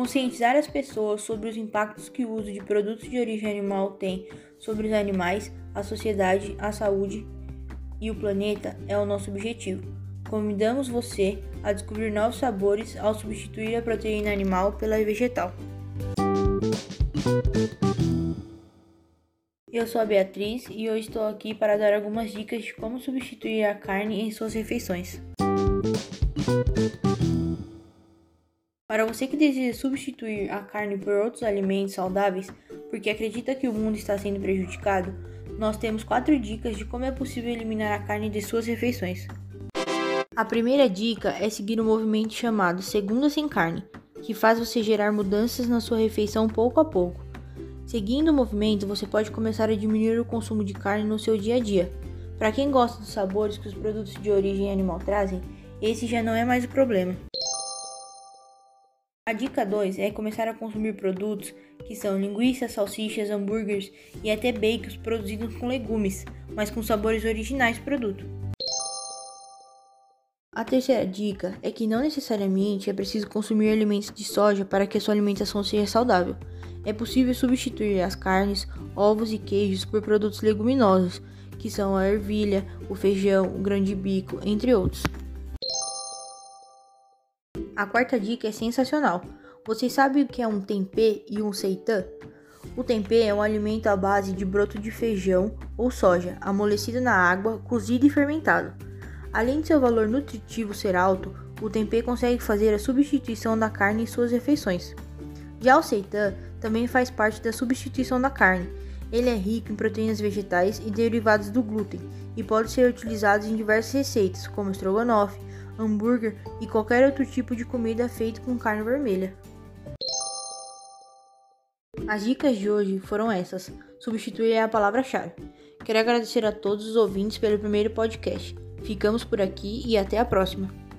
conscientizar as pessoas sobre os impactos que o uso de produtos de origem animal tem sobre os animais, a sociedade, a saúde e o planeta é o nosso objetivo. Convidamos você a descobrir novos sabores ao substituir a proteína animal pela vegetal. Eu sou a Beatriz e hoje estou aqui para dar algumas dicas de como substituir a carne em suas refeições. Para você que deseja substituir a carne por outros alimentos saudáveis, porque acredita que o mundo está sendo prejudicado, nós temos quatro dicas de como é possível eliminar a carne de suas refeições. A primeira dica é seguir um movimento chamado Segunda Sem Carne, que faz você gerar mudanças na sua refeição pouco a pouco. Seguindo o movimento, você pode começar a diminuir o consumo de carne no seu dia a dia. Para quem gosta dos sabores que os produtos de origem animal trazem, esse já não é mais o problema. Dica 2 é começar a consumir produtos que são linguiças, salsichas, hambúrgueres e até bacons produzidos com legumes, mas com sabores originais do produto. A terceira dica é que não necessariamente é preciso consumir alimentos de soja para que a sua alimentação seja saudável. É possível substituir as carnes, ovos e queijos por produtos leguminosos, que são a ervilha, o feijão, o grande bico, entre outros. A quarta dica é sensacional. Você sabe o que é um tempê e um seitã? O tempê é um alimento à base de broto de feijão ou soja, amolecido na água, cozido e fermentado. Além de seu valor nutritivo ser alto, o tempê consegue fazer a substituição da carne em suas refeições. Já o seitã também faz parte da substituição da carne. Ele é rico em proteínas vegetais e derivados do glúten e pode ser utilizado em diversas receitas, como estrogonofe, hambúrguer e qualquer outro tipo de comida feito com carne vermelha. As dicas de hoje foram essas. Substituir é a palavra-chave. Quero agradecer a todos os ouvintes pelo primeiro podcast. Ficamos por aqui e até a próxima.